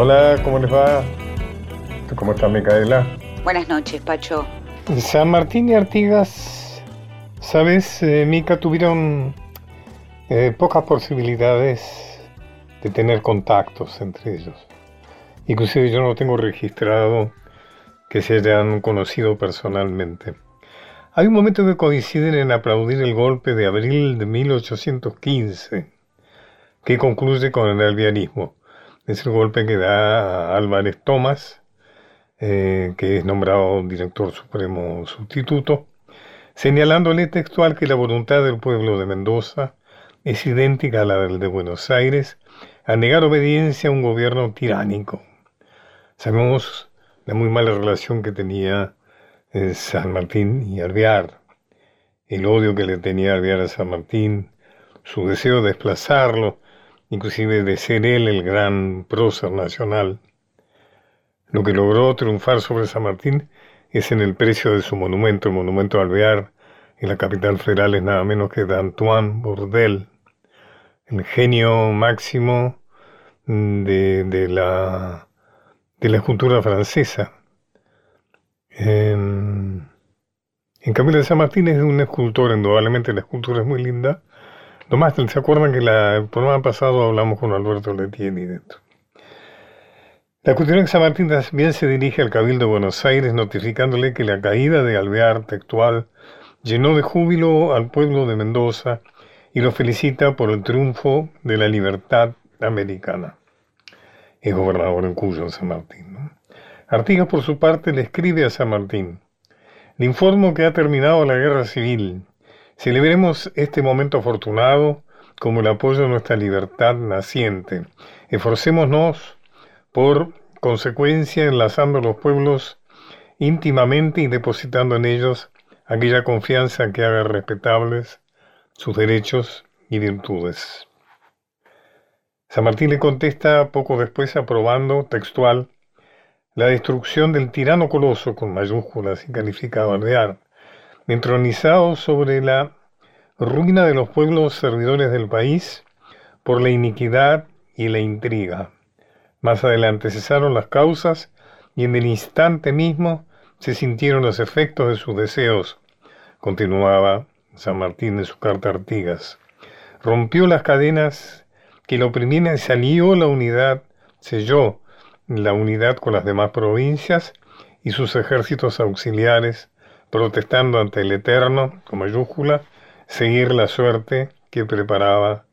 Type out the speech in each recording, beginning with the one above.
Hola, ¿cómo les va? ¿Cómo está Micaela? Buenas noches, Pacho. San Martín y Artigas, sabes, eh, Mica, tuvieron eh, pocas posibilidades de tener contactos entre ellos. Inclusive yo no tengo registrado que se hayan conocido personalmente. Hay un momento que coinciden en aplaudir el golpe de abril de 1815, que concluye con el albianismo. Es el golpe que da Álvarez Tomás, eh, que es nombrado director supremo sustituto, señalándole textual que la voluntad del pueblo de Mendoza es idéntica a la del de Buenos Aires, a negar obediencia a un gobierno tiránico. Sabemos la muy mala relación que tenía eh, San Martín y Alvear, el odio que le tenía Alvear a San Martín, su deseo de desplazarlo, inclusive de ser él el gran prócer nacional. Lo que logró triunfar sobre San Martín es en el precio de su monumento, el monumento Alvear, en la capital federal es nada menos que d'Antoine Bourdel, el genio máximo de, la, de la escultura francesa. En, en cambio, de San Martín es un escultor, indudablemente la escultura es muy linda, Nomás, ¿se acuerdan que la, el programa pasado hablamos con Alberto Letieni dentro? La cuestión San Martín también se dirige al Cabildo de Buenos Aires notificándole que la caída de Alvear textual llenó de júbilo al pueblo de Mendoza y lo felicita por el triunfo de la libertad americana. Es gobernador en Cuyo, San Martín. Artigas, por su parte, le escribe a San Martín. Le informo que ha terminado la guerra civil Celebremos este momento afortunado como el apoyo a nuestra libertad naciente. Esforcémonos por consecuencia enlazando los pueblos íntimamente y depositando en ellos aquella confianza que haga respetables sus derechos y virtudes. San Martín le contesta poco después aprobando textual la destrucción del tirano coloso con mayúsculas y calificado alvear entronizado sobre la ruina de los pueblos servidores del país por la iniquidad y la intriga. Más adelante cesaron las causas y en el instante mismo se sintieron los efectos de sus deseos, continuaba San Martín en su carta Artigas. Rompió las cadenas que lo oprimían y salió la unidad, selló la unidad con las demás provincias y sus ejércitos auxiliares protestando ante el Eterno, con mayúscula, seguir la suerte que preparaba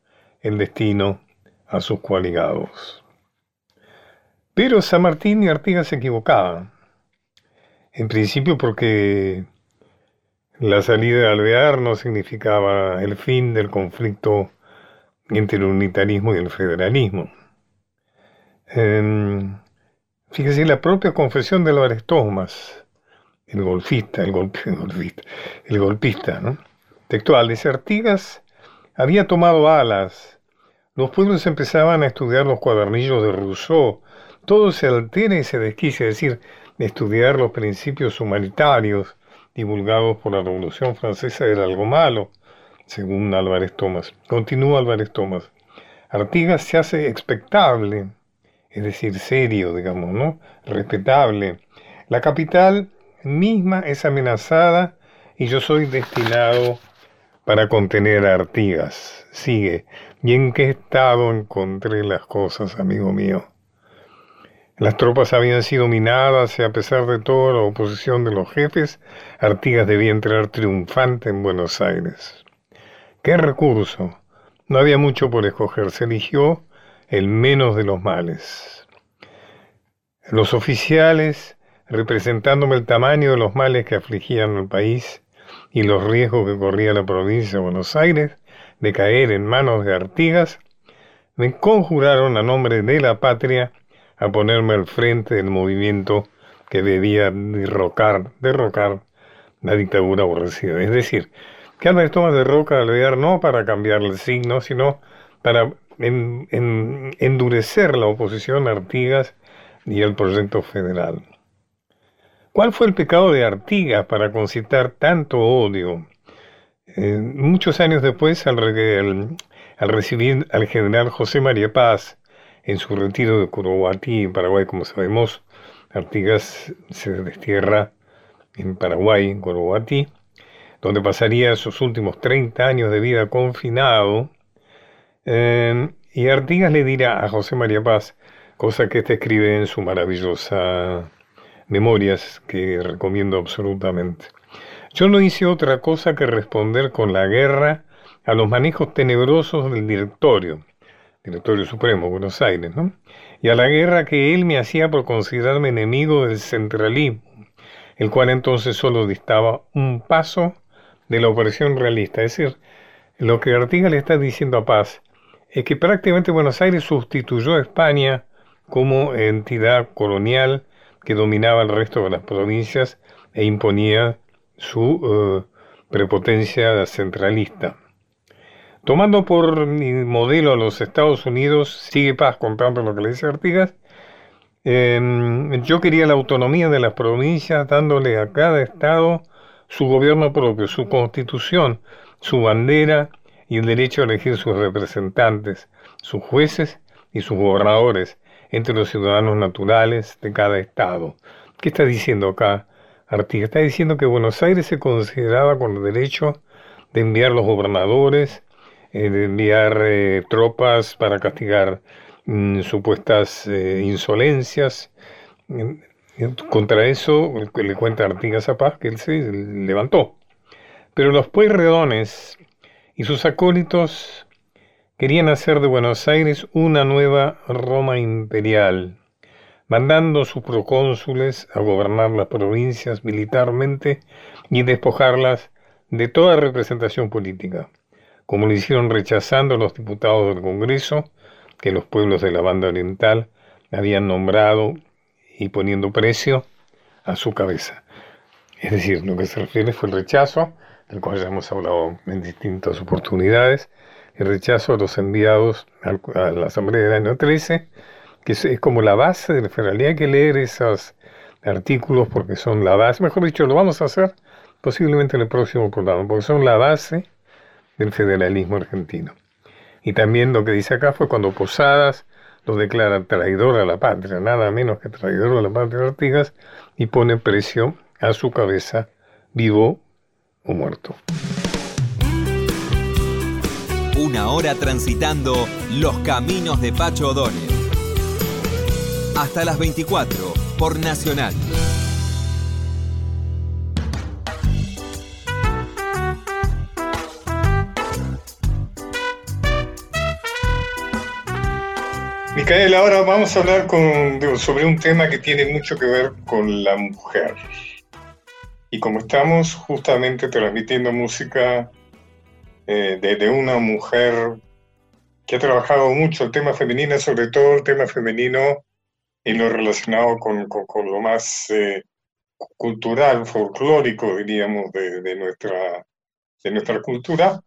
el destino a sus coaligados. Pero San Martín y Artigas se equivocaban. En principio porque la salida de Alvear no significaba el fin del conflicto entre el unitarismo y el federalismo. fíjese la propia confesión de Álvarez Thomas el golfista, el, golpista, el golpista, ¿no? Textual, dice Artigas había tomado alas. Los pueblos empezaban a estudiar los cuadernillos de Rousseau. Todo se altera y se desquicia, es decir, estudiar los principios humanitarios divulgados por la Revolución Francesa era algo malo, según Álvarez Tomás. Continúa Álvarez Tomás. Artigas se hace expectable, es decir, serio, digamos, ¿no? Respetable. La capital misma es amenazada y yo soy destinado para contener a Artigas. Sigue. ¿Y en qué estado encontré las cosas, amigo mío? Las tropas habían sido minadas y a pesar de toda la oposición de los jefes, Artigas debía entrar triunfante en Buenos Aires. ¿Qué recurso? No había mucho por escoger, se eligió el menos de los males. Los oficiales representándome el tamaño de los males que afligían al país y los riesgos que corría la provincia de Buenos Aires de caer en manos de Artigas, me conjuraron a nombre de la patria a ponerme al frente del movimiento que debía derrocar, derrocar la dictadura aborrecida. Es decir, que Álvarez Tomás derroca al Alvear no para cambiar el signo, sino para endurecer la oposición a Artigas y al proyecto federal. ¿Cuál fue el pecado de Artigas para concitar tanto odio? Eh, muchos años después, al, recibir al general José María Paz en su retiro de Curuguatí, en Paraguay, como sabemos, Artigas se destierra en Paraguay, en donde pasaría sus últimos 30 años de vida confinado. Eh, y Artigas le dirá a José María Paz, cosa que este escribe en su maravillosa Memorias, que recomiendo absolutamente. Yo no hice otra cosa que responder con la guerra a los manejos tenebrosos del directorio, directorio supremo, Buenos Aires, ¿no? Y a la guerra que él me hacía por considerarme enemigo del centralismo, el cual entonces solo distaba un paso de la operación realista. Es decir, lo que Artigas le está diciendo a Paz es que prácticamente Buenos Aires sustituyó a España como entidad colonial que dominaba el resto de las provincias e imponía su eh, prepotencia centralista. Tomando por modelo a los Estados Unidos, sigue Paz contando lo que le dice Artigas, em, yo quería la autonomía de las provincias dándole a cada estado su gobierno propio, su constitución, su bandera y el derecho a elegir sus representantes, sus jueces y sus gobernadores entre los ciudadanos naturales de cada estado. ¿Qué está diciendo acá Artigas? Está diciendo que Buenos Aires se consideraba con derecho de enviar los gobernadores, eh, de enviar eh, tropas para castigar mm, supuestas eh, insolencias. Contra eso le cuenta Artigas a Paz que él se levantó. Pero los pueyrredones y sus acólitos querían hacer de Buenos Aires una nueva Roma imperial, mandando sus procónsules a gobernar las provincias militarmente y despojarlas de toda representación política, como lo hicieron rechazando los diputados del Congreso que los pueblos de la banda oriental habían nombrado y poniendo precio a su cabeza. Es decir, lo que se refiere fue el rechazo, del cual ya hemos hablado en distintas oportunidades, el rechazo a los enviados a la Asamblea del año 13, que es, como la base del federalismo. Hay que leer esos artículos porque son la base, mejor dicho, lo vamos a hacer posiblemente en el próximo programa, porque son la base del federalismo argentino. Y también lo que dice acá fue cuando Posadas lo declara traidor a la patria, nada menos que traidor a la patria de Artigas, y pone precio a su cabeza, vivo o muerto. Una hora transitando los caminos de Pacho O'Donnell. Hasta las 24 por Nacional. Micael, ahora vamos a hablar sobre un tema que tiene mucho que ver con la mujer. Y como estamos justamente transmitiendo música eh, de, una mujer que ha trabajado mucho el tema femenino, sobre todo el tema femenino y lo relacionado con, lo más eh, cultural, folclórico, diríamos, de, nuestra, de nuestra cultura.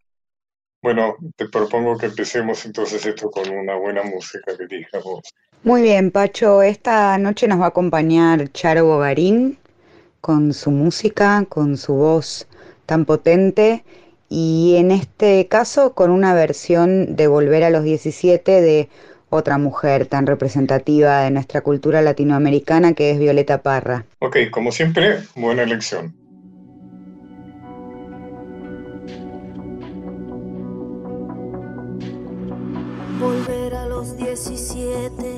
Bueno, te propongo que empecemos entonces esto con una buena música que digamos. Muy bien, Pacho. Esta noche nos va a acompañar Charo Bogarín con su música, con su voz tan potente y en este caso con una versión de Volver a los 17 de otra mujer tan representativa de nuestra cultura latinoamericana que es Violeta Parra. Ok, como siempre, buena elección. Volver a los 17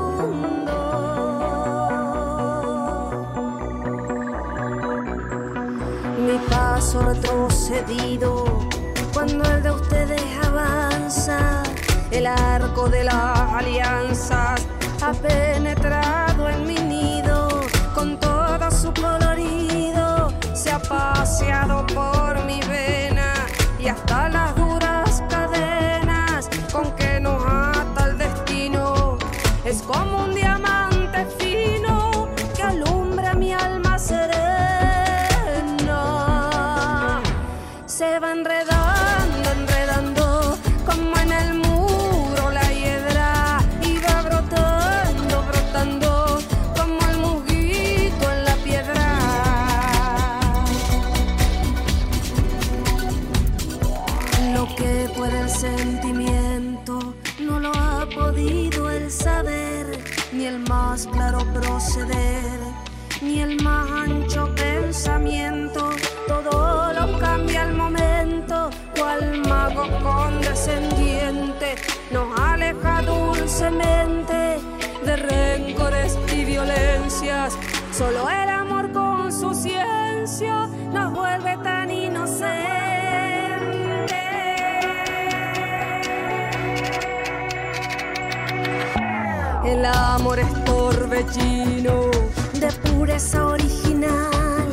Paso retrocedido cuando el de ustedes avanza. El arco de las alianzas ha penetrado en mi nido con todo su colorido. Se ha paseado por mi vena y hasta las nos aleja dulcemente de rencores y violencias. Solo el amor con su ciencia nos vuelve tan inocentes. El amor es torbellino de pureza original,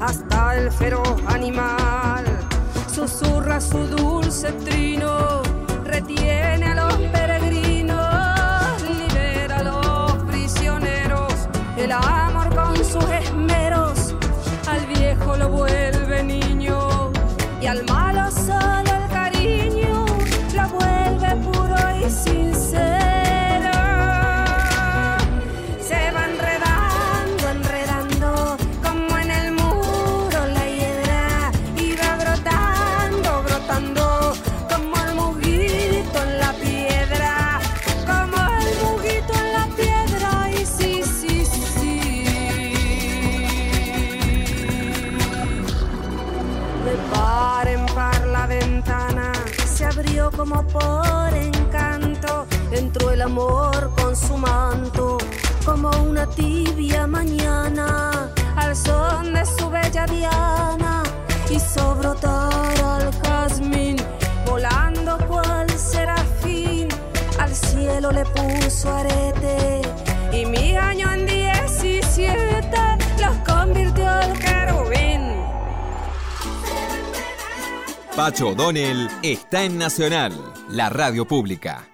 hasta el feroz animal susurra su dulce trino, retiene Pacho O'Donnell está en Nacional, la radio pública.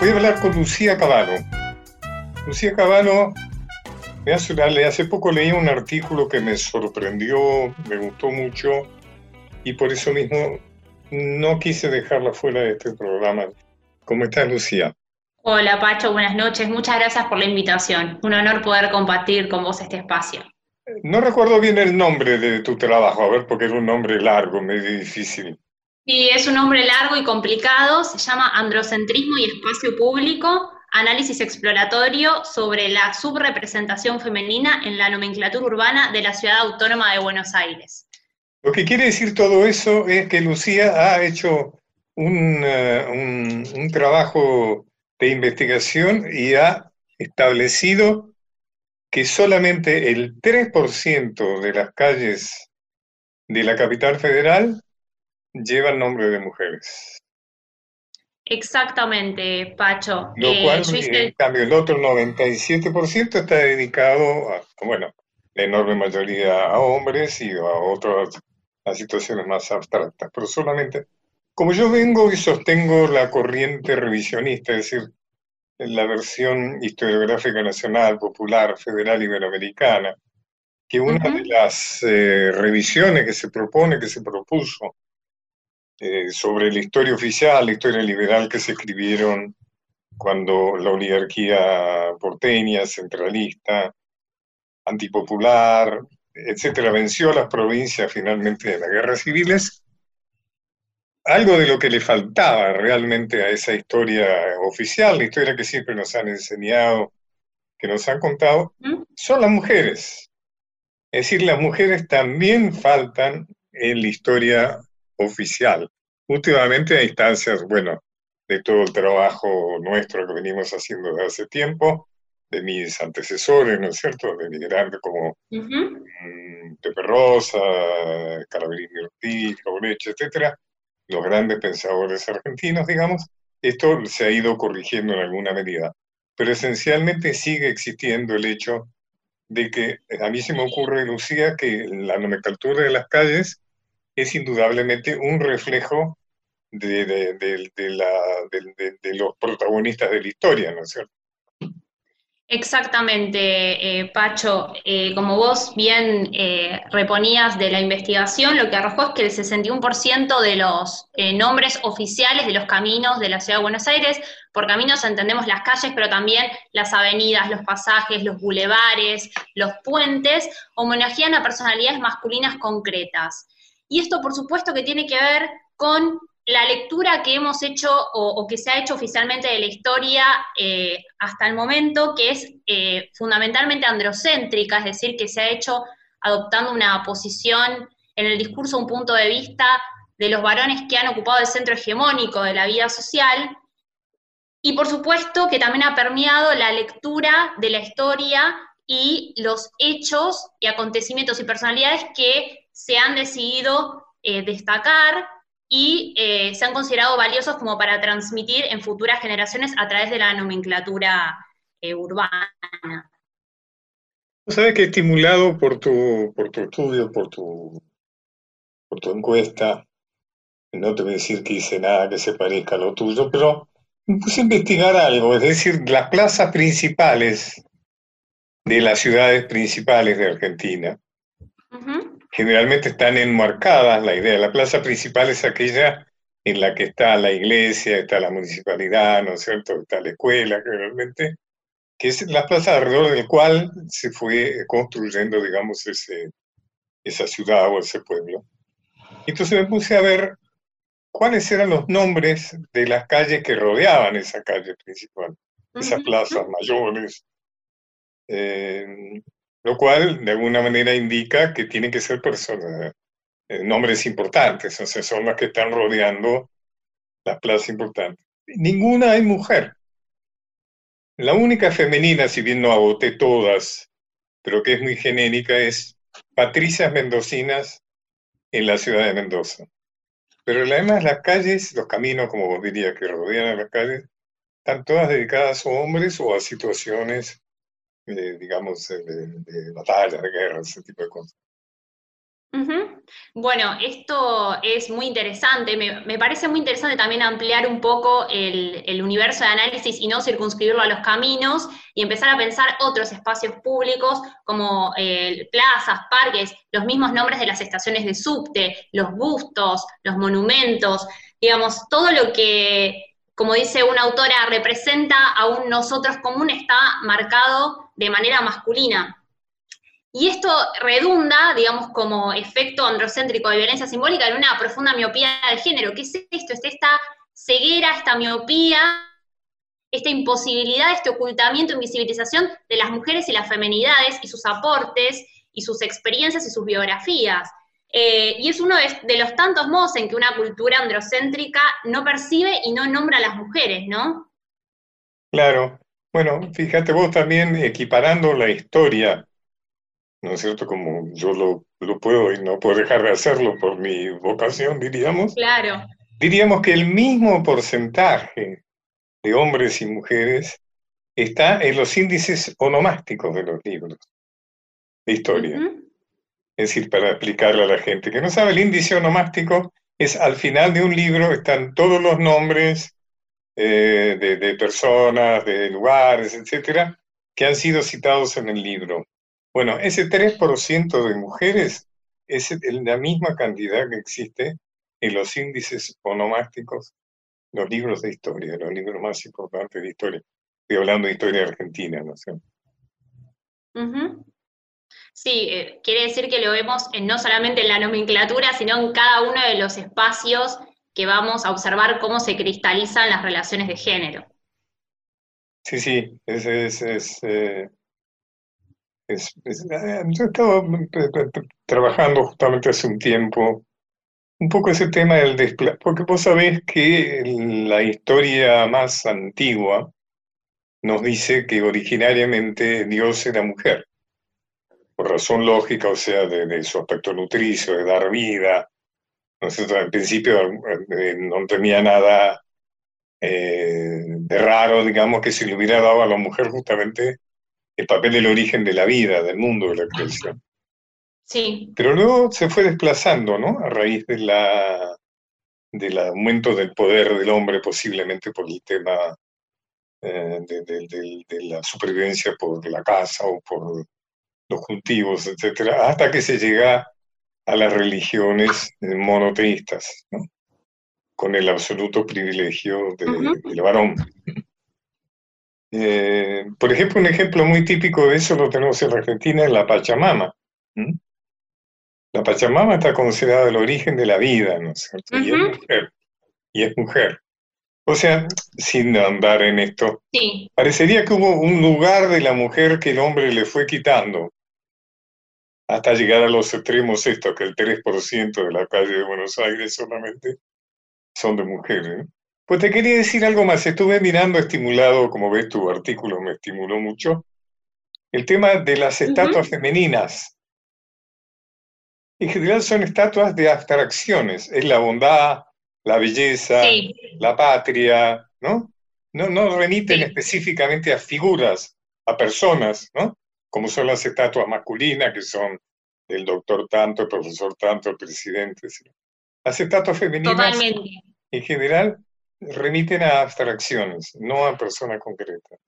Voy a hablar con Lucía Cabano. Lucía Cabano, me hace, hace poco leí un artículo que me sorprendió, me gustó mucho y por eso mismo no quise dejarla fuera de este programa. ¿Cómo estás, Lucía? Hola Pacho, buenas noches. Muchas gracias por la invitación. Un honor poder compartir con vos este espacio. No recuerdo bien el nombre de tu trabajo, a ver, porque era un nombre largo, medio difícil. Sí, es un nombre largo y complicado. Se llama Androcentrismo y Espacio Público, análisis exploratorio sobre la subrepresentación femenina en la nomenclatura urbana de la Ciudad Autónoma de Buenos Aires. Lo que quiere decir todo eso es que Lucía ha hecho un, eh, un- un trabajo de investigación y ha establecido que solamente el 3% de las calles de la capital federal llevan nombre de mujeres. Exactamente, Pacho. Lo Eh, cual, hice- en cambio, el otro 97% está dedicado a, bueno, la enorme mayoría a hombres y a otras a situaciones más abstractas, pero solamente, como yo vengo y sostengo la corriente revisionista, es decir, la versión historiográfica nacional, popular, federal iberoamericana, que una Ujú. de las eh, revisiones que se propone, que se propuso eh, sobre la historia oficial, la historia liberal que se escribieron cuando la oligarquía porteña, centralista, antipopular, etcétera, venció a las provincias finalmente de las guerras civiles, algo de lo que le faltaba realmente a esa historia oficial, la historia que siempre nos han enseñado, que nos han contado, son las mujeres. Es decir, las mujeres también faltan en la historia oficial. Últimamente a instancias, bueno, de todo el trabajo nuestro que venimos haciendo desde hace tiempo, de mis antecesores, ¿no es cierto?, de migrantes como Ujú. mm, Pepe Rosa, Caraberini Ortiz, Jaureche, etcétera, los grandes pensadores argentinos, digamos, esto se ha ido corrigiendo en alguna medida. Pero esencialmente sigue existiendo el hecho de que a mí se me ocurre, Lucía, que la nomenclatura de las calles es indudablemente un reflejo de, de- los protagonistas de la historia, ¿no es cierto? Exactamente, eh, Pacho. Eh, como vos bien eh, reponías de la investigación, lo que arrojó es que el 61% de los eh, nombres oficiales de los caminos de la Ciudad de Buenos Aires, por caminos entendemos las calles, pero también las avenidas, los pasajes, los bulevares, los puentes, homenajean a personalidades masculinas concretas. Y esto, por supuesto, que tiene que ver con la lectura que hemos hecho o, que se ha hecho oficialmente de la historia eh, hasta el momento, que es eh, fundamentalmente androcéntrica, es decir, que se ha hecho adoptando una posición en el discurso, un punto de vista de los varones que han ocupado el centro hegemónico de la vida social, y por supuesto que también ha permeado la lectura de la historia y los hechos y acontecimientos y personalidades que se han decidido eh, destacar y eh, se han considerado valiosos como para transmitir en futuras generaciones a través de la nomenclatura eh, urbana. Sabes que estimulado por tu, por tu estudio, por tu, por tu encuesta, no te voy a decir que hice nada que se parezca a lo tuyo, pero me puse a investigar algo, es decir, las plazas principales de las ciudades principales de Argentina generalmente están enmarcadas, la idea, la plaza principal es aquella en la que está la iglesia, está la municipalidad, ¿no es cierto? Está la escuela, generalmente, que es la plaza alrededor del cual se fue construyendo, digamos, ese, esa ciudad o ese pueblo. Entonces me puse a ver cuáles eran los nombres de las calles que rodeaban esa calle principal, esas plazas mayores. Eh, lo cual de alguna manera indica que tienen que ser personas, eh, nombres importantes, o son las que están rodeando las plazas importantes. Ninguna hay mujer. La única femenina, si bien no agoté todas, pero que es muy genérica, es Patricias Mendocinas en la ciudad de Mendoza. Pero además las calles, los caminos, como vos dirías, que rodean a las calles, están todas dedicadas a hombres o a situaciones digamos, de, batalla, de guerra, ese tipo de cosas. Bueno, esto es muy interesante. Me, parece muy interesante también ampliar un poco el, universo de análisis y no circunscribirlo a los caminos y empezar a pensar otros espacios públicos como eh, plazas, parques, los mismos nombres de las estaciones de subte, los bustos, los monumentos, digamos, todo lo que como dice una autora, representa a un nosotros común, está marcado de manera masculina. Y esto redunda, digamos, como efecto androcéntrico de violencia simbólica en una profunda miopía de género. ¿Qué es esto? Es esta ceguera, esta miopía, esta imposibilidad, este ocultamiento, invisibilización de las mujeres y las femenidades y sus aportes y sus experiencias y sus biografías. Eh, y es uno de, los tantos modos en que una cultura androcéntrica no percibe y no nombra a las mujeres, ¿no? Claro. Bueno, fíjate vos también equiparando la historia, ¿no es cierto? Como yo lo, lo puedo y no puedo dejar de hacerlo por mi vocación, diríamos. Claro. Diríamos que el mismo porcentaje de hombres y mujeres está en los índices onomásticos de los libros de historia. Es decir, para explicarle a la gente que no sabe, el índice onomástico es al final de un libro están todos los nombres eh, de, personas, de lugares, etcétera, que han sido citados en el libro. Bueno, ese 3% de mujeres es la misma cantidad que existe en los índices onomásticos, los libros de historia, los libros más importantes de historia. Estoy hablando de historia argentina, ¿no sé. Sí, eh, quiere decir que lo vemos no solamente en la nomenclatura, sino en cada uno de los espacios que vamos a observar cómo se cristalizan las relaciones de género. Sí, sí, es, es, eh, eh, yo estaba trabajando justamente hace un tiempo un poco ese tema del desplazamiento, porque vos sabés que la historia más antigua nos dice que originariamente Dios era mujer por razón lógica, o sea, de, su aspecto nutricio, de dar vida. Entonces, en principio eh, no tenía nada eh, de raro, digamos, que se le hubiera dado a la mujer justamente el papel del origen de la vida, del mundo de la creación. Sí. Pero luego se fue desplazando, ¿no? A raíz de la, del aumento del poder del hombre, posiblemente por el tema eh, de, la supervivencia por la casa o por los cultivos, etcétera, hasta que se llega a las religiones monoteístas, ¿no? con el absoluto privilegio del varón. Eh, por ejemplo, un ejemplo muy típico de eso lo tenemos en Argentina, en la Pachamama. La Pachamama está considerada el origen de la vida, ¿no es cierto? Y es mujer. y es mujer. O sea, sin andar en esto, Sí, parecería que hubo un lugar de la mujer que el hombre le fue quitando, hasta llegar a los extremos estos, que el 3% de la calle de Buenos Aires solamente son de mujeres. Pues te quería decir algo más, estuve mirando estimulado, como ves tu artículo me estimuló mucho, el tema de las estatuas femeninas. En general son estatuas de abstracciones, es la bondad, la belleza, sí, la patria, ¿no? No, no remiten Sí. específicamente a figuras, a personas, ¿no? Como son las estatuas masculinas, que son el doctor tanto, el profesor tanto, el presidente. ¿sí? Las estatuas femeninas, totalmente. en general, remiten a abstracciones, no a personas concretas.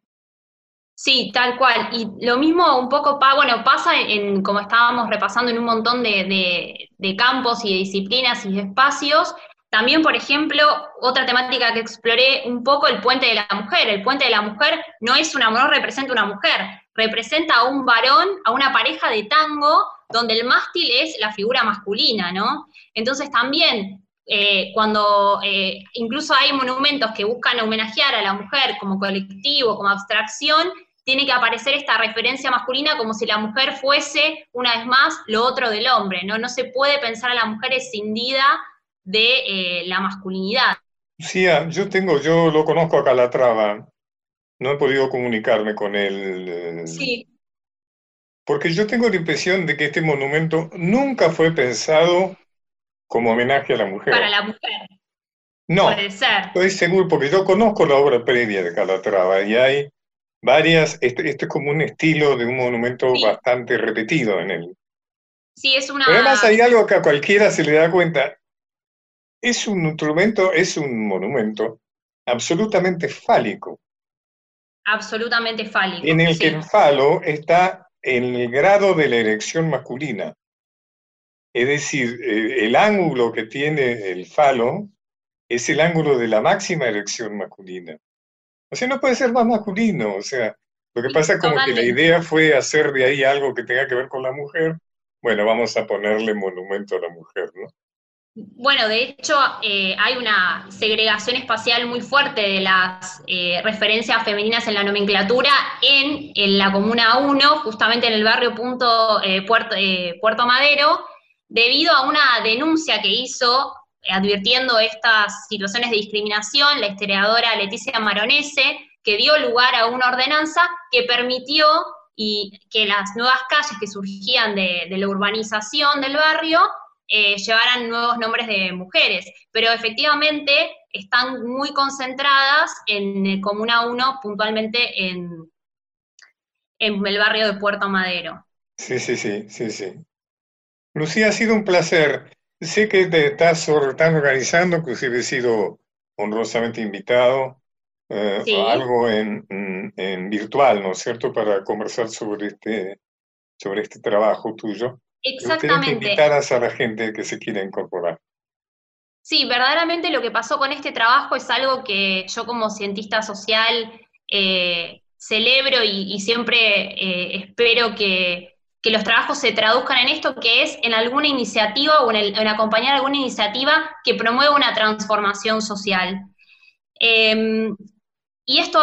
Sí, tal cual. Y lo mismo un poco, bueno, pasa en, como estábamos repasando, en un montón de, de- de campos y de disciplinas y de espacios. También, por ejemplo, otra temática que exploré un poco, el puente de la mujer. El puente de la mujer no es una, no representa una mujer, representa a un varón, a una pareja de tango, donde el mástil es la figura masculina, ¿no? Entonces también eh, cuando eh, incluso hay monumentos que buscan homenajear a la mujer como colectivo, como abstracción, tiene que aparecer esta referencia masculina como si la mujer fuese, una vez más, lo otro del hombre, ¿no? No se puede pensar a la mujer escindida de eh, la masculinidad. Lucía, yo tengo, yo lo conozco a Calatrava, no he podido comunicarme con él, eh, Sí, porque yo tengo la impresión de que este monumento nunca fue pensado como homenaje a la mujer. para la mujer, No, puede ser. estoy seguro, porque yo conozco la obra previa de Calatrava y hay varias, este, este es como un estilo de un monumento Sí. bastante repetido en él. Sí, es una... Pero además hay algo que a cualquiera se le da cuenta. Es un instrumento, es un monumento absolutamente fálico, absolutamente fálico. en el sí. que el falo está en el grado de la erección masculina. Es decir, el ángulo que tiene el falo es el ángulo de la máxima erección masculina. O sea, no puede ser más masculino. O sea, lo que pasa es como que la idea fue hacer de ahí algo que tenga que ver con la mujer. Bueno, vamos a ponerle monumento a la mujer, ¿no? Bueno, de hecho, eh, hay una segregación espacial muy fuerte de las eh, referencias femeninas en la nomenclatura en, la Comuna 1, justamente en el barrio Punto, eh, Puerto, eh, Puerto Madero, debido a una denuncia que hizo advirtiendo estas situaciones de discriminación la historiadora Leticia Maronese, que dio lugar a una ordenanza que permitió y que las nuevas calles que surgían de la urbanización del barrio eh, llevaran nuevos nombres de mujeres, pero efectivamente están muy concentradas en eh, Comuna 1, puntualmente en, en el barrio de Puerto Madero. Sí, sí, sí, sí, sí. Lucía, ha sido un placer. Sé que te estás, or- estás organizando, inclusive he sido honrosamente invitado eh, Sí. a algo en, en- en virtual, ¿no es cierto?, para conversar sobre este, sobre este trabajo tuyo. Que Exactamente. invitaras a la gente que se quiera incorporar. Sí, verdaderamente lo que pasó con este trabajo es algo que yo como cientista social eh, celebro y, y siempre eh, espero que, que los trabajos se traduzcan en esto, que es en alguna iniciativa o en, el- en acompañar alguna iniciativa que promueva una transformación social. Eh, y esto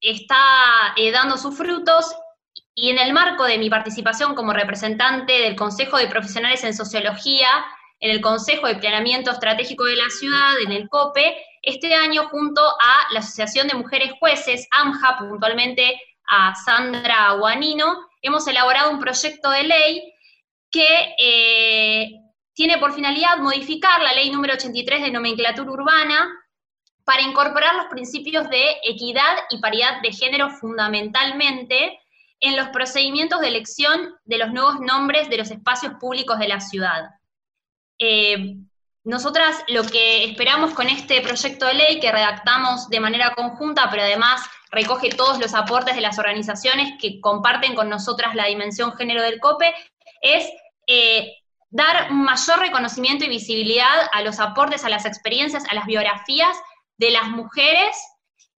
está eh, dando sus frutos y en el marco de mi participación como representante del Consejo de Profesionales en Sociología, en el Consejo de Planeamiento Estratégico de la Ciudad, en el COPE, este año junto a la Asociación de Mujeres Jueces, AMJA, puntualmente a Sandra Guanino, hemos elaborado un proyecto de ley que eh, tiene por finalidad modificar la ley número 83 de nomenclatura urbana para incorporar los principios de equidad y paridad de género fundamentalmente en los procedimientos de elección de los nuevos nombres de los espacios públicos de la ciudad. Eh, nosotras lo que esperamos con este proyecto de ley que redactamos de manera conjunta, pero además recoge todos los aportes de las organizaciones que comparten con nosotras la dimensión género del COPE, es eh, dar mayor reconocimiento y visibilidad a los aportes, a las experiencias, a las biografías de las mujeres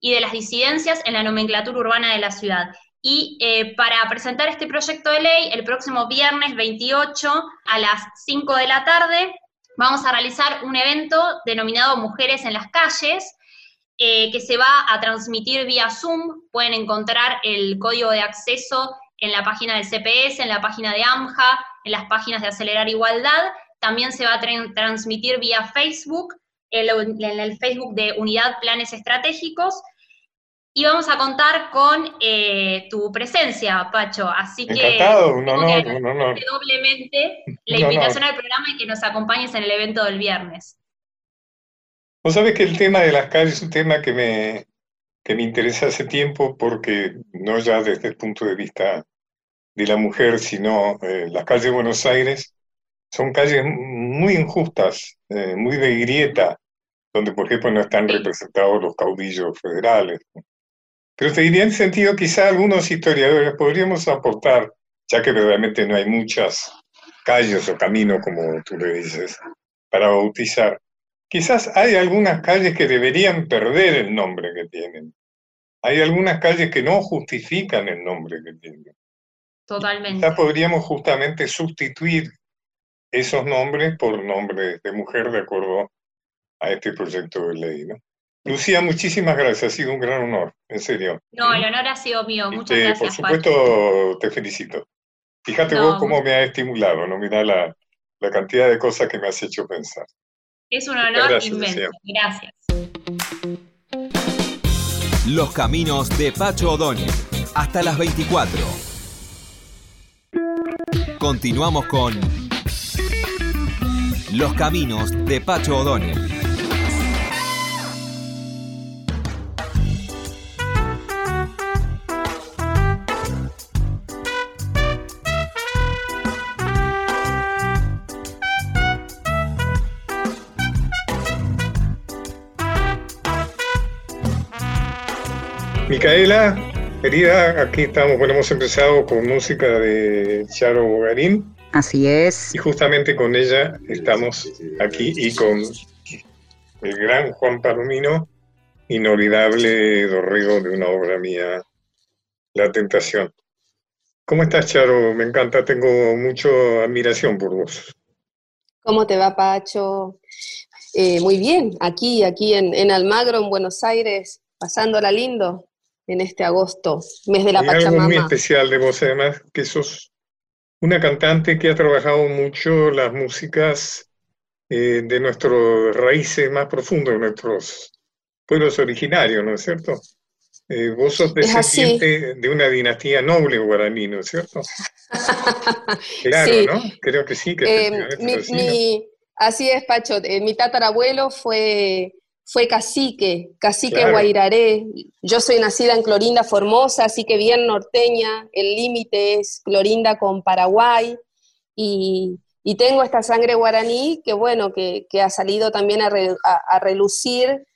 y de las disidencias en la nomenclatura urbana de la ciudad. Y eh, para presentar este proyecto de ley, el próximo viernes 28 a las 5 de la tarde, vamos a realizar un evento denominado Mujeres en las Calles, eh, que se va a transmitir vía Zoom. Pueden encontrar el código de acceso en la página del CPS, en la página de AMJA, en las páginas de Acelerar Igualdad. También se va a transmitir vía Facebook, en el Facebook de Unidad Planes Estratégicos. Y vamos a contar con eh, tu presencia, Pacho. Así que. un honor, un honor. Doblemente la invitación al programa y que nos acompañes en el evento del viernes. Vos sabés que el tema de las calles es un tema que me, que me interesa hace tiempo porque no ya desde el punto de vista de la mujer, sino eh, las calles de Buenos Aires son calles muy injustas, eh, muy de grieta, donde por ejemplo no están representados los caudillos federales. Pero te diría en sentido, quizá algunos historiadores podríamos aportar, ya que verdaderamente no hay muchas calles o caminos, como tú le dices, para bautizar. Quizás hay algunas calles que deberían perder el nombre que tienen. Hay algunas calles que no justifican el nombre que tienen. Totalmente. Quizás podríamos justamente sustituir esos nombres por nombres de mujer de acuerdo a este proyecto de ley. ¿no? Lucía, muchísimas gracias, ha sido un gran honor, en serio. No, el honor ha sido mío, muchas gracias. Por supuesto, te felicito. Fíjate vos cómo me ha estimulado, ¿no? Mira la, la cantidad de cosas que me has hecho pensar. Es un honor inmenso. Gracias. Los caminos de Pacho O'Donnell. Hasta las 24. Continuamos con Los caminos de Pacho O'Donnell. Micaela, querida, aquí estamos, bueno, hemos empezado con música de Charo Bogarín. Así es. Y justamente con ella estamos aquí y con el gran Juan Palomino, inolvidable dorrego de una obra mía, La Tentación. ¿Cómo estás, Charo? Me encanta, tengo mucha admiración por vos. ¿Cómo te va, Pacho? Eh, muy bien, aquí, aquí en, en Almagro, en Buenos Aires, pasándola lindo en este agosto, mes de la Hay Algo muy especial de vos, además, que sos una cantante que ha trabajado mucho las músicas eh, de nuestros raíces más profundos, de nuestros pueblos originarios, ¿no es cierto? Eh, vos sos descendiente de una dinastía noble guaraní, ¿no es cierto? claro, ¿no? Creo que sí. Que eh, así es, Pacho. mi tatarabuelo fue fue cacique, cacique Guairaré. Yo soy nacida en Clorinda, Formosa, así que bien norteña. El límite es Clorinda con Paraguay. Y, tengo esta sangre guaraní que, bueno, que, ha salido también a, relucir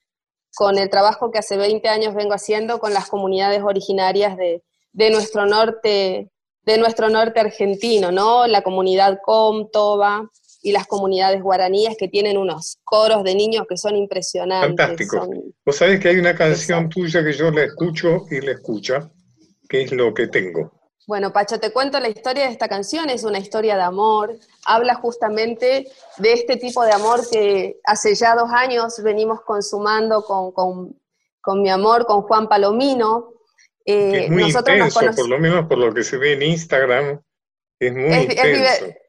con el trabajo que hace 20 años vengo haciendo con las comunidades originarias de, de nuestro norte de nuestro norte argentino, ¿no? La comunidad Comtoba, y las comunidades guaraníes que tienen unos coros de niños que son impresionantes. Fantástico. Vos sabés que hay una canción tuya que yo la escucho y la escucha, que es lo que tengo. Bueno, Pacho, te cuento la historia de esta canción, es una historia de amor, habla justamente de este tipo de amor que hace ya dos años venimos consumando con, con, mi amor, con Juan Palomino. Eh, es muy intenso, por lo menos por lo que se ve en Instagram, es muy intenso. es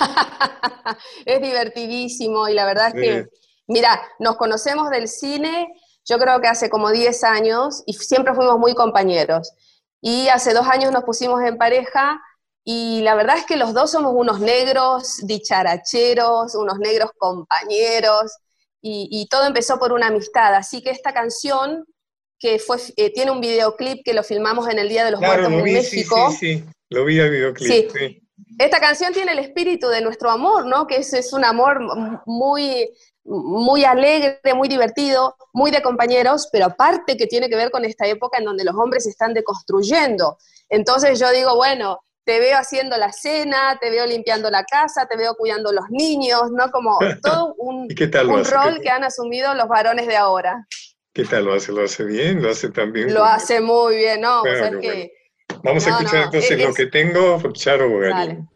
divertidísimo y la verdad es que, mira, nos conocemos del cine, yo creo que hace como 10 años y siempre fuimos muy compañeros. Y hace dos años nos pusimos en pareja y la verdad es que los dos somos unos negros dicharacheros, unos negros compañeros y, todo empezó por una amistad. Así que esta canción que fue, eh, tiene un videoclip que lo filmamos en el Día de los Muertos en México. Sí, sí, sí, lo vi el videoclip. Sí. Esta canción tiene el espíritu de nuestro amor, ¿no? Que es, es un amor muy, muy alegre, muy divertido, muy de compañeros, pero aparte que tiene que ver con esta época en donde los hombres se están deconstruyendo. Entonces yo digo, bueno, te veo haciendo la cena, te veo limpiando la casa, te veo cuidando los niños, ¿no? Como todo un, un rol que han asumido los varones de ahora. ¿Qué tal lo hace? ¿Lo hace bien? ¿Lo hace también? Lo hace muy bien, ¿no? que Vamos a escuchar entonces lo que tengo por Charo Bogarín.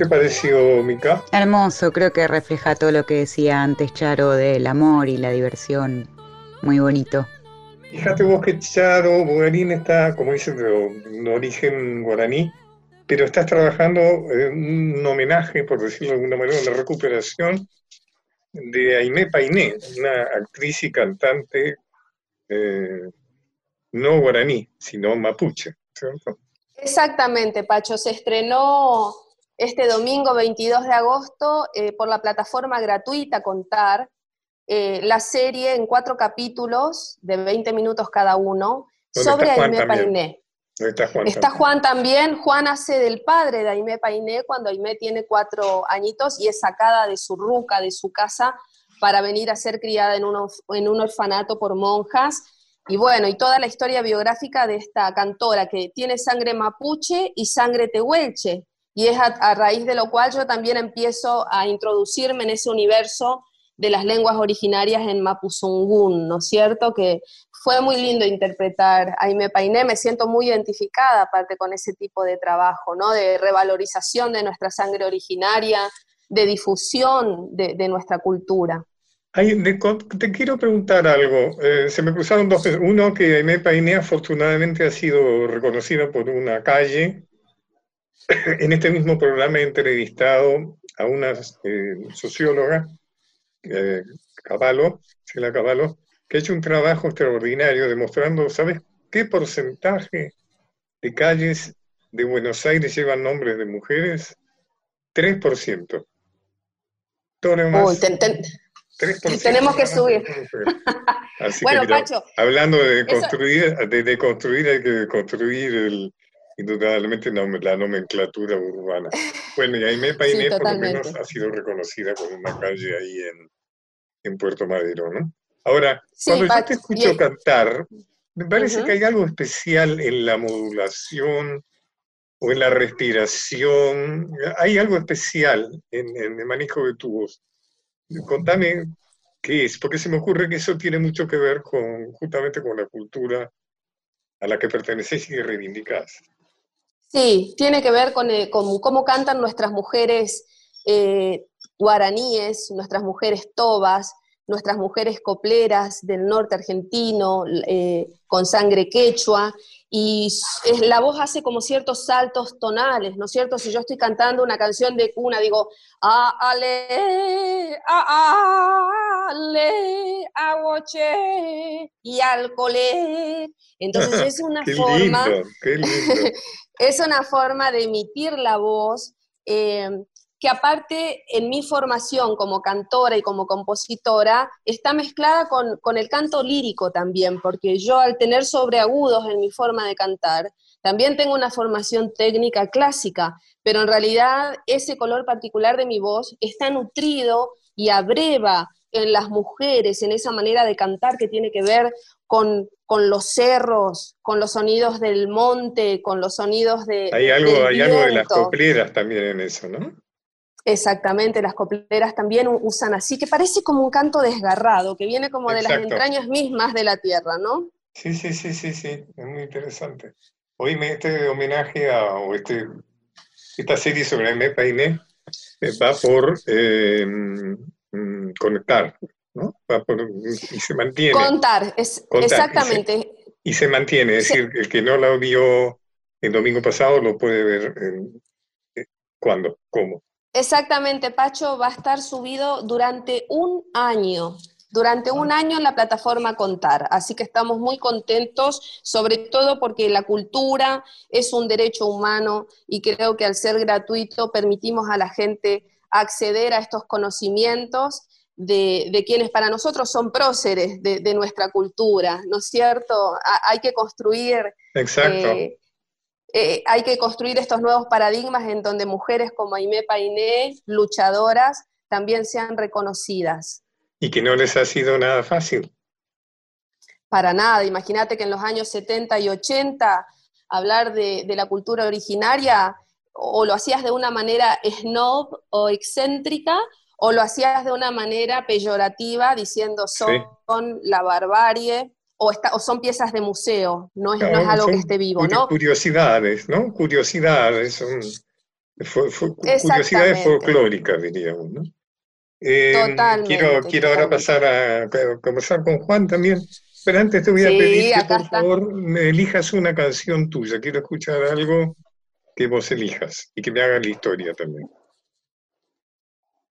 Te pareció, Mica? Hermoso, creo que refleja todo lo que decía antes Charo del amor y la diversión. Muy bonito. Fíjate vos que Charo Bogarín está, como dicen, de, origen guaraní, pero estás trabajando en un homenaje, por decirlo de alguna manera, en la recuperación de Aimé Painé, una actriz y cantante eh, no guaraní, sino mapuche, ¿cierto? Exactamente, Pacho. Se estrenó este domingo 22 de agosto eh, por la plataforma gratuita Contar, eh, la serie en cuatro capítulos de 20 minutos cada uno sobre Aimé Painé. Está Juan, está Juan también. Juan hace del padre de Aimé Painé cuando Aimé tiene cuatro añitos y es sacada de su ruca, de su casa, para venir a ser criada en un, en un orfanato por monjas. Y bueno, y toda la historia biográfica de esta cantora que tiene sangre mapuche y sangre tehuelche, y es a, raíz de lo cual yo también empiezo a introducirme en ese universo de las lenguas originarias en Mapuzungún, ¿no es cierto? Que fue muy lindo interpretar a Aime Painé, me siento muy identificada aparte con ese tipo de trabajo, ¿no? De revalorización de nuestra sangre originaria, de difusión de, nuestra cultura. te quiero preguntar algo. Eh, se me cruzaron dos. Uno, que Aime Painé afortunadamente ha sido reconocida por una calle en este mismo programa he entrevistado a una eh, socióloga, eh, Cavallo, Cavallo, que ha hecho un trabajo extraordinario demostrando, ¿sabes qué porcentaje de calles de Buenos Aires llevan nombres de mujeres? 3%. Todo lo demás, 3% tenemos que subir. bueno, Pacho, hablando de construir, de, de construir, hay que construir el, indudablemente la nomenclatura urbana. Bueno, y Aimé Painé por lo menos ha sido reconocida con una calle ahí en, en Puerto Madero, ¿no? Ahora, cuando yo te escucho cantar, me parece que hay algo especial en la modulación o en la respiración, hay algo especial en, en el manejo de tu voz. Contame qué es, porque se me ocurre que eso tiene mucho que ver con justamente con la cultura a la que perteneces y reivindicás. Sí, tiene que ver con, eh, cómo cantan nuestras mujeres eh, guaraníes, nuestras mujeres tobas, nuestras mujeres copleras del norte argentino, eh, con sangre quechua, y la voz hace como ciertos saltos tonales, ¿no es cierto? Si yo estoy cantando una canción de cuna, digo, a ale, a ale, aguache y alcoholé. Entonces es una forma, es una forma de emitir la voz. Eh, que aparte en mi formación como cantora y como compositora está mezclada con, el canto lírico también, porque yo al tener sobreagudos en mi forma de cantar, también tengo una formación técnica clásica, pero en realidad ese color particular de mi voz está nutrido y abreva en las mujeres, en esa manera de cantar que tiene que ver con, los cerros, con los sonidos del monte, con los sonidos de... Hay algo, hay algo de las copleras también en eso, ¿no? Exactamente, las copleras también usan así, que parece como un canto desgarrado, que viene como de las entrañas mismas de la tierra, ¿no? Sí, sí, sí, sí, sí, es muy interesante. Hoy me este homenaje a, o este, esta serie sobre M. Painé eh, va por eh, mm, conectar, ¿no? Va por, y se mantiene. Contar, es, exactamente. Y se, mantiene, es decir, el que no la vio el domingo pasado lo puede ver eh, cuándo, cómo. Exactamente, Pacho va a estar subido durante un año, durante un año en la plataforma Contar. Así que estamos muy contentos, sobre todo porque la cultura es un derecho humano y creo que al ser gratuito permitimos a la gente acceder a estos conocimientos de, quienes para nosotros son próceres de, nuestra cultura, ¿no es cierto? hay que construir Exacto. Eh, eh, hay que construir estos nuevos paradigmas en donde mujeres como Aimé Painé, luchadoras, también sean reconocidas. Y que no les ha sido nada fácil. Para nada, imagínate que en los años 70 y 80 hablar de, la cultura originaria o lo hacías de una manera snob o excéntrica o lo hacías de una manera peyorativa diciendo son la barbarie o, son piezas de museo, no es, algo que esté vivo, ¿no? Curiosidades, ¿no? Curiosidades, son curiosidades folclóricas, diríamos, ¿no? Eh, totalmente. Quiero, quiero ahora pasar a, conversar con Juan también, pero antes te voy a pedir que por favor me elijas una canción tuya, quiero escuchar algo que vos elijas y que me haga la historia también.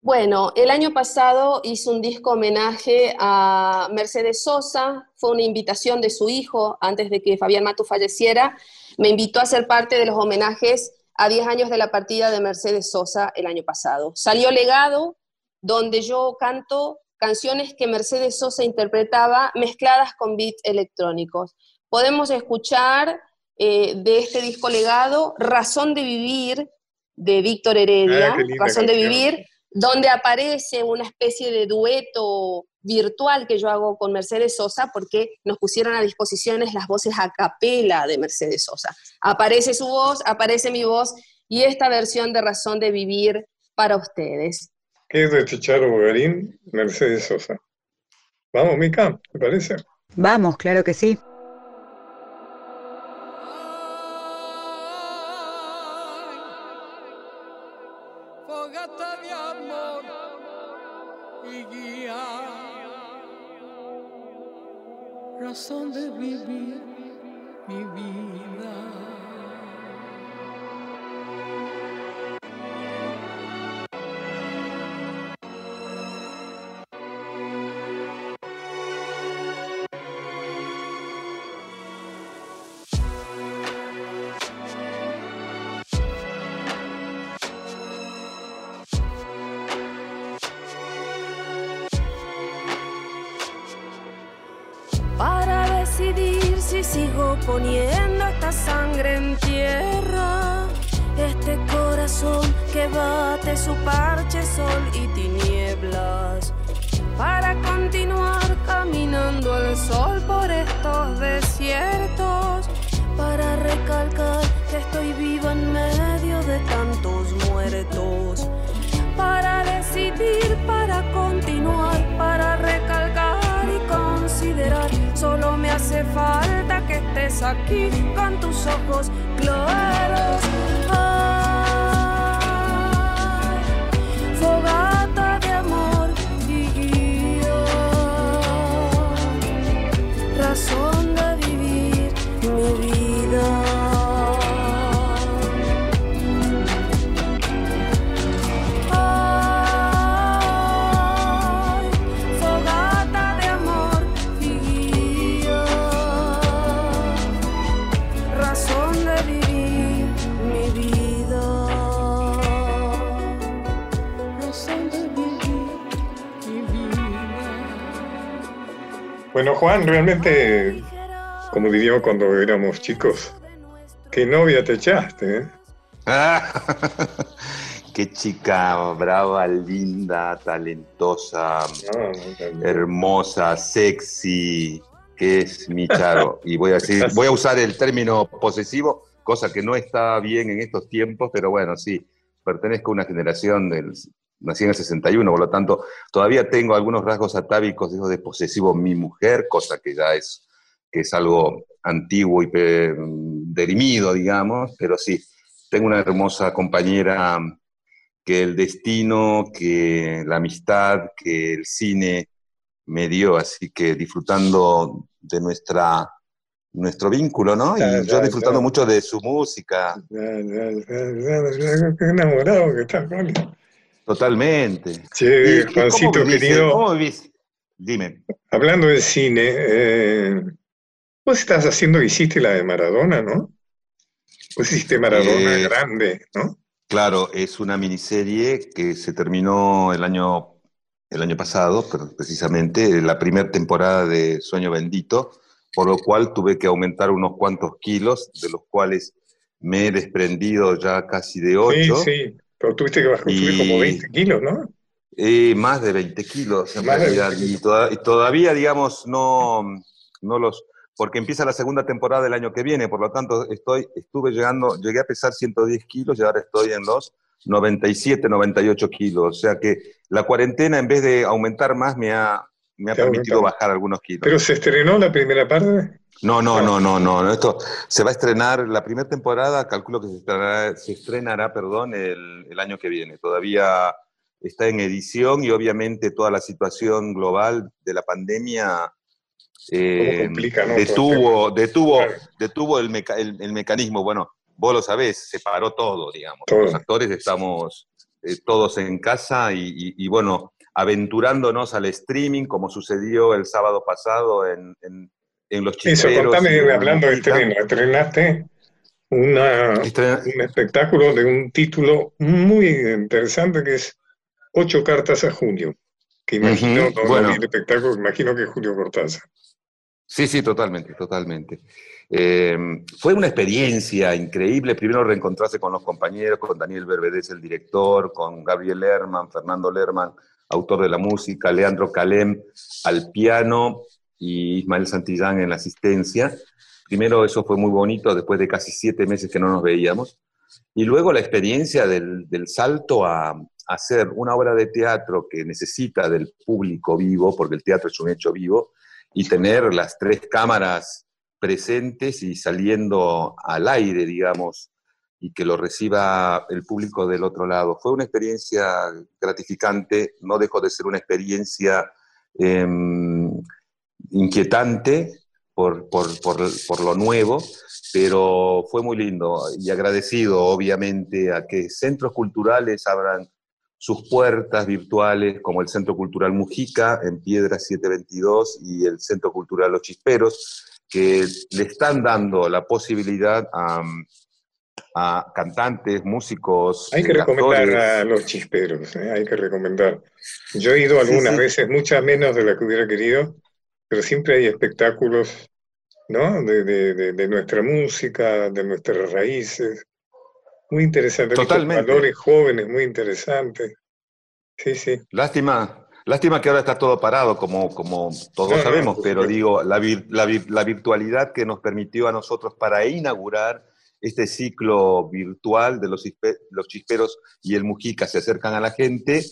Bueno, el año pasado hice un disco homenaje a Mercedes Sosa, fue una invitación de su hijo antes de que Fabián Matu falleciera, me invitó a ser parte de los homenajes a 10 años de la partida de Mercedes Sosa el año pasado. Salió Legado, donde yo canto canciones que Mercedes Sosa interpretaba mezcladas con beats electrónicos. Podemos escuchar eh, de este disco Legado Razón de Vivir de Víctor Heredia, ah, Razón de Vivir donde aparece una especie de dueto virtual que yo hago con Mercedes Sosa porque nos pusieron a disposición las voces a capela de Mercedes Sosa. Aparece su voz, aparece mi voz y esta versión de Razón de Vivir para ustedes. ¿Qué es de Chicharo Bogarín, Mercedes Sosa? Vamos, Mica, ¿te parece? Vamos, claro que sí. Juan, realmente, como diríamos cuando éramos chicos, qué novia te echaste, ¿eh? qué chica brava, linda, talentosa, hermosa, sexy, que es mi Charo. Y voy a decir, voy a usar el término posesivo, cosa que no está bien en estos tiempos, pero bueno, sí, pertenezco a una generación del nací en el 61, por lo tanto, todavía tengo algunos rasgos atávicos de posesivo mi mujer, cosa que ya es, que es algo antiguo y derimido, digamos, pero sí, tengo una hermosa compañera que el destino, que la amistad, que el cine me dio, así que disfrutando de nuestra nuestro vínculo, ¿no? Y yo disfrutando mucho de su música. Qué enamorado que estás, Juan. Totalmente. Che, Juancito querido. ¿Cómo vivís? Dime. Hablando del cine, eh, vos estás haciendo, hiciste la de Maradona, ¿no? Vos hiciste Maradona Eh, grande, ¿no? Claro, es una miniserie que se terminó el año, el año pasado, pero precisamente, la primera temporada de Sueño Bendito, por lo cual tuve que aumentar unos cuantos kilos, de los cuales me he desprendido ya casi de 8. Sí, sí. Pero tuviste que bajar subir como Y- 20 kilos, ¿no? Eh, más de 20 kilos en Más realidad. 20 Y, toda- y todavía, digamos, no, no los. Porque empieza la segunda temporada del año que viene, por lo tanto, estoy, estuve llegando, llegué a pesar 110 kilos y ahora estoy en los 97, 98 kilos. O sea que la cuarentena, en vez de aumentar más, me ha, me ha permitido aumentado. bajar algunos kilos. Pero se estrenó la primera parte. No, no, no, no, no, no. Esto se va a estrenar la primera temporada, calculo que se estrenará, se estrenará perdón, el, el año que viene. Todavía está en edición y obviamente toda la situación global de la pandemia eh, complica, ¿no? detuvo, detuvo, Claro. detuvo el, meca- el- el mecanismo. Bueno, vos lo sabés, se paró todo, digamos. Todo. Los actores estamos eh, todos en casa y, y- y, bueno, aventurándonos al streaming, como sucedió el sábado pasado en, en- en Los Eso, contame, en hablando de estreno. Estrenaste una, un espectáculo de un título muy interesante que es Ocho cartas a Julio. Que imagino, bueno. vi el espectáculo, imagino que es Julio Cortázar. Sí, sí, totalmente, totalmente. Eh, fue una experiencia increíble. Primero reencontrarse con los compañeros, con Daniel Berbedes, el director, con Gabriel Lerman, Fernando Lerman, autor de la música, Leandro Calem al piano y Ismael Santillán en la asistencia. Primero eso fue muy bonito, después de casi siete meses que no nos veíamos. Y luego la experiencia del, del salto a, a hacer una obra de teatro que necesita del público vivo, porque el teatro es un hecho vivo, y tener las tres cámaras presentes y saliendo al aire, digamos, y que lo reciba el público del otro lado. Fue una experiencia gratificante, no dejó de ser una experiencia em, inquietante por, por- por- por lo nuevo, pero fue muy lindo y agradecido, obviamente, a que centros culturales abran sus puertas virtuales, como el Centro Cultural Mujica en Piedra 722 y el Centro Cultural Los Chisperos, que le están dando la posibilidad a, a cantantes, músicos, Hay que recomendar actores. a los chisperos, ¿eh? hay que recomendar. Yo he ido algunas sí. veces, muchas menos de las que hubiera querido, pero siempre hay espectáculos, ¿no? De, de- de- nuestra música, de nuestras raíces. Muy interesante. Totalmente. Valores jóvenes, muy interesantes. Sí, sí. Lástima, lástima que ahora está todo parado, como, como todos No, sabemos, pero digo, la, vir- la vir- la virtualidad que nos permitió a nosotros para inaugurar este ciclo virtual de los, los chisperos y el Mujica se acercan a la gente,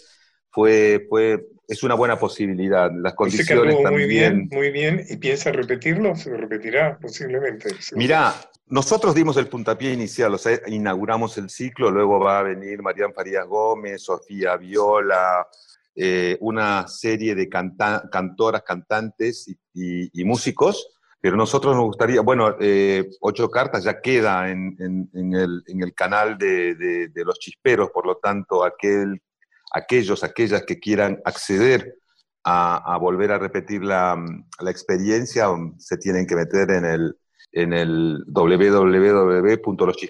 fue, fue, es una buena posibilidad. Las condiciones anduvo muy bien, también. muy bien, y piensa repetirlo, se repetirá posiblemente. seguro. Mirá, nosotros dimos el puntapié inicial, o sea, inauguramos el ciclo, luego va a venir Marian Farías Gómez, Sofía Viola, eh, una serie de canta- cantoras, cantantes y, y- y músicos, pero nosotros nos gustaría, bueno, eh, Ocho Cartas ya queda en, en- en el, en el canal de, de- de los chisperos, por lo tanto, aquel, aquellos, aquellas que quieran acceder a, a volver a repetir la, la experiencia, um, se tienen que meter en el, en el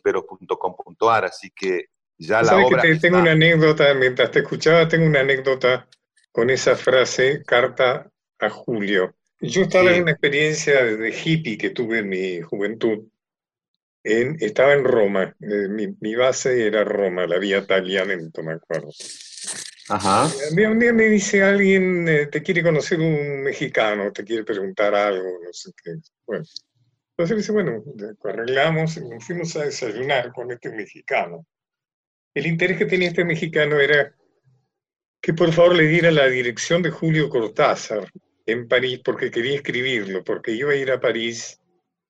www.loschisperos.com.ar, así que ya la ¿Sabes que obra te- tengo una anécdota, mientras te escuchaba, tengo una anécdota con esa frase, carta a Julio. Yo estaba Sí. en una experiencia de hippie que tuve en mi juventud, en, estaba en Roma, eh, mi, base era Roma, la vía Tagliamento, me acuerdo. Ajá. Un día me dice alguien, eh, te quiere conocer un mexicano, te quiere preguntar algo, no sé qué. Bueno, entonces dice, bueno, arreglamos y fuimos a desayunar con este mexicano. El interés que tenía este mexicano era que por favor le diera la dirección de Julio Cortázar en París porque quería escribirlo, porque iba a ir a París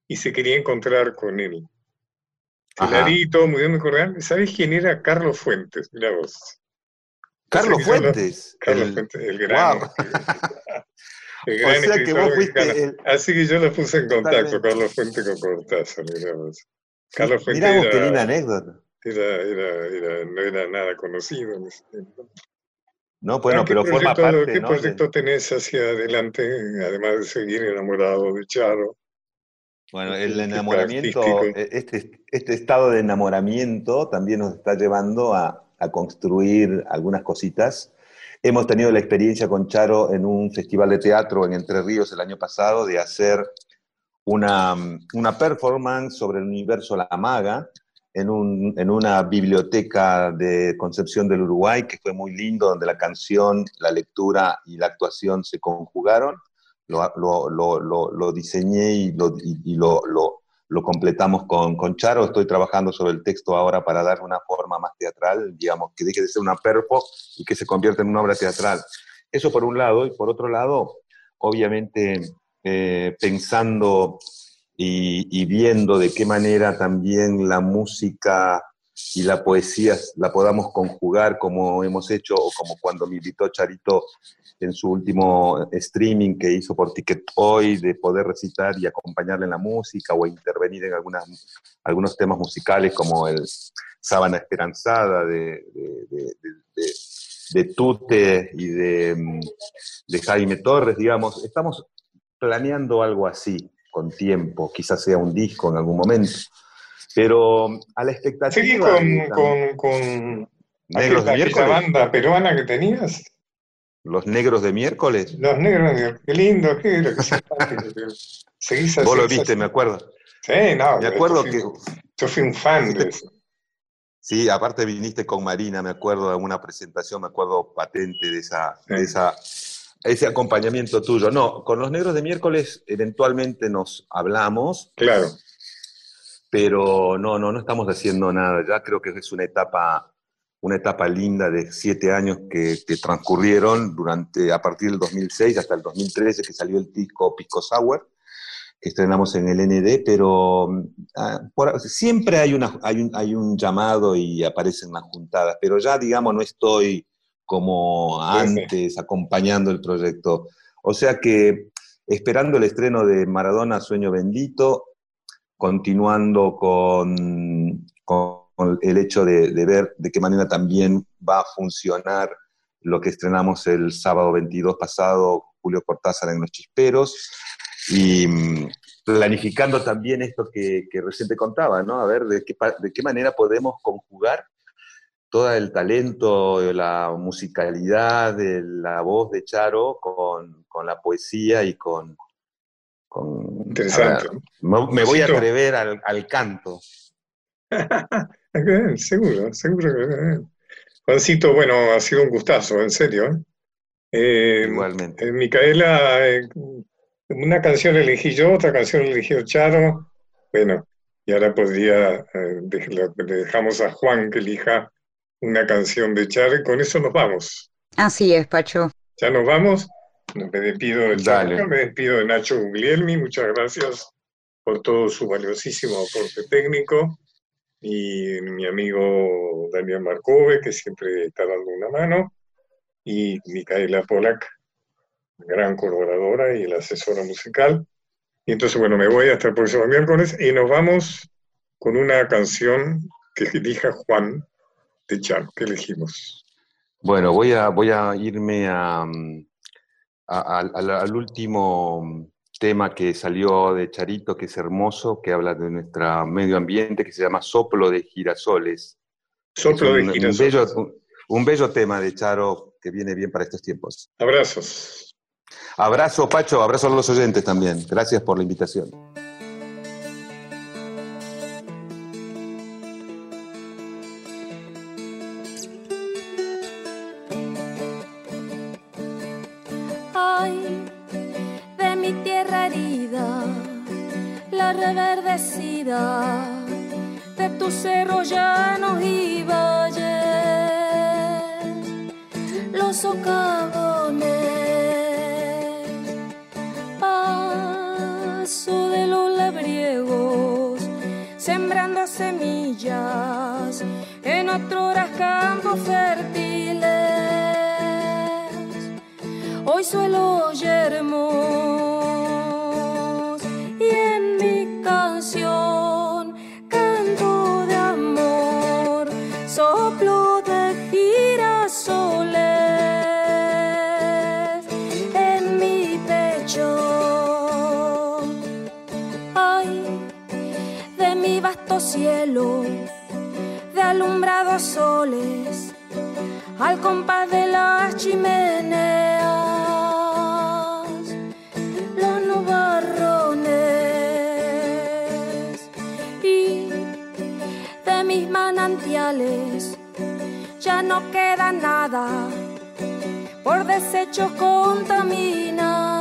y se quería encontrar con él. Clarito, muy bien me ¿Sabes quién era Carlos Fuentes? Mira vos. Carlos Fuentes. Carlos Fuentes, el gran. El gran o sea que vos fuiste Así que yo lo puse en contacto, Carlos Fuentes con Cortázar, mira vos. Carlos Fuentes. Mirá vos, qué linda anécdota. Era, era, era, no era nada conocido en ese tiempo. No, bueno, pero forma parte. ¿Qué proyecto tenés hacia adelante, además de seguir enamorado de Charo? Bueno, el enamoramiento, e, este, este estado de enamoramiento también nos está llevando a, construir algunas cositas. Hemos tenido la experiencia con Charo en un festival de teatro en Entre Ríos el año pasado de hacer una, una performance sobre el universo La Maga en, un, en, una biblioteca de Concepción del Uruguay, que fue muy lindo, donde la canción, la lectura y la actuación se conjugaron lo, lo, lo, lo diseñé y, lo, y lo, completamos con, con, Charo. Estoy trabajando sobre el texto ahora para darle una forma más teatral, digamos, que deje de ser una perfo y que se convierta en una obra teatral. Eso por un lado, y por otro lado, obviamente eh, pensando y, y, viendo de qué manera también la música y la poesía la podamos conjugar como hemos hecho o como cuando me invitó Charito en su último streaming que hizo por Ticket Hoy, de poder recitar y acompañarle en la música o intervenir en algunos temas musicales como el Sábana Esperanzada de, de, Tute y de, de Jaime Torres, digamos. Estamos planeando algo así con tiempo, quizás sea un disco en algún momento. Pero a la expectativa. ¿Seguís con, con, con Negros de miércoles? banda peruana que tenías? ¿Los negros de miércoles? Los negros de miércoles. Qué lindo, qué, lo que Seguís así, Vos lo viste, me acuerdo. Sí, no. Me acuerdo que. Yo fui un fan de eso. Sí, aparte viniste con Marina, me acuerdo de una presentación, me acuerdo patente de esa, de esa ese acompañamiento tuyo. No, con los negros de miércoles eventualmente nos hablamos. Claro pero no, no, no estamos haciendo nada. Ya creo que es una etapa, una etapa linda de siete años que, transcurrieron durante, a partir del 2006 hasta el 2013 que salió el disco Pisco Sour, que estrenamos en el ND, pero ah, siempre hay, una, hay, un, hay un llamado y aparecen las juntadas, pero ya digamos no estoy como antes acompañando el proyecto. O sea que esperando el estreno de Maradona Sueño Bendito, continuando con, el hecho de, ver de qué manera también va a funcionar lo que estrenamos el sábado 22 pasado, Julio Cortázar en Los Chisperos, y mm, planificando también esto que, que recién te contaba, ¿no? A ver de qué, de qué manera podemos conjugar todo el talento, la musicalidad la voz de Charo con, con la poesía y con, Interesante. me voy a atrever al, al canto. seguro, seguro que Juancito, bueno, ha sido un gustazo, en serio. ¿eh? Eh, Igualmente. Eh, Micaela, una canción elegí yo, otra canción eligió Charo. Bueno, y ahora podría, le dejamos a Juan que elija una canción de Charo y con eso nos vamos. Así es, Pacho. ¿Ya nos vamos? Me despido del me despido de Nacho Guglielmi, muchas gracias por todo su valiosísimo aporte técnico y mi amigo Daniel Marcove, que siempre está dando una mano, y Micaela Polak, gran colaboradora y la asesora musical. Y entonces, bueno, me voy hasta el próximo miércoles y nos vamos con una canción que elija Juan de Char, que elegimos. Bueno, voy a, voy a irme a, mm, al, último tema que salió de Charito, que es hermoso, que habla de nuestro medio ambiente, que se llama Soplo de Girasoles. Soplo de Girasoles. Un bello, tema de Charo que viene bien para estos tiempos. Abrazos. Abrazo, Pacho, abrazo a los oyentes también. Gracias por la invitación. Ya no queda nada por desechos contaminados.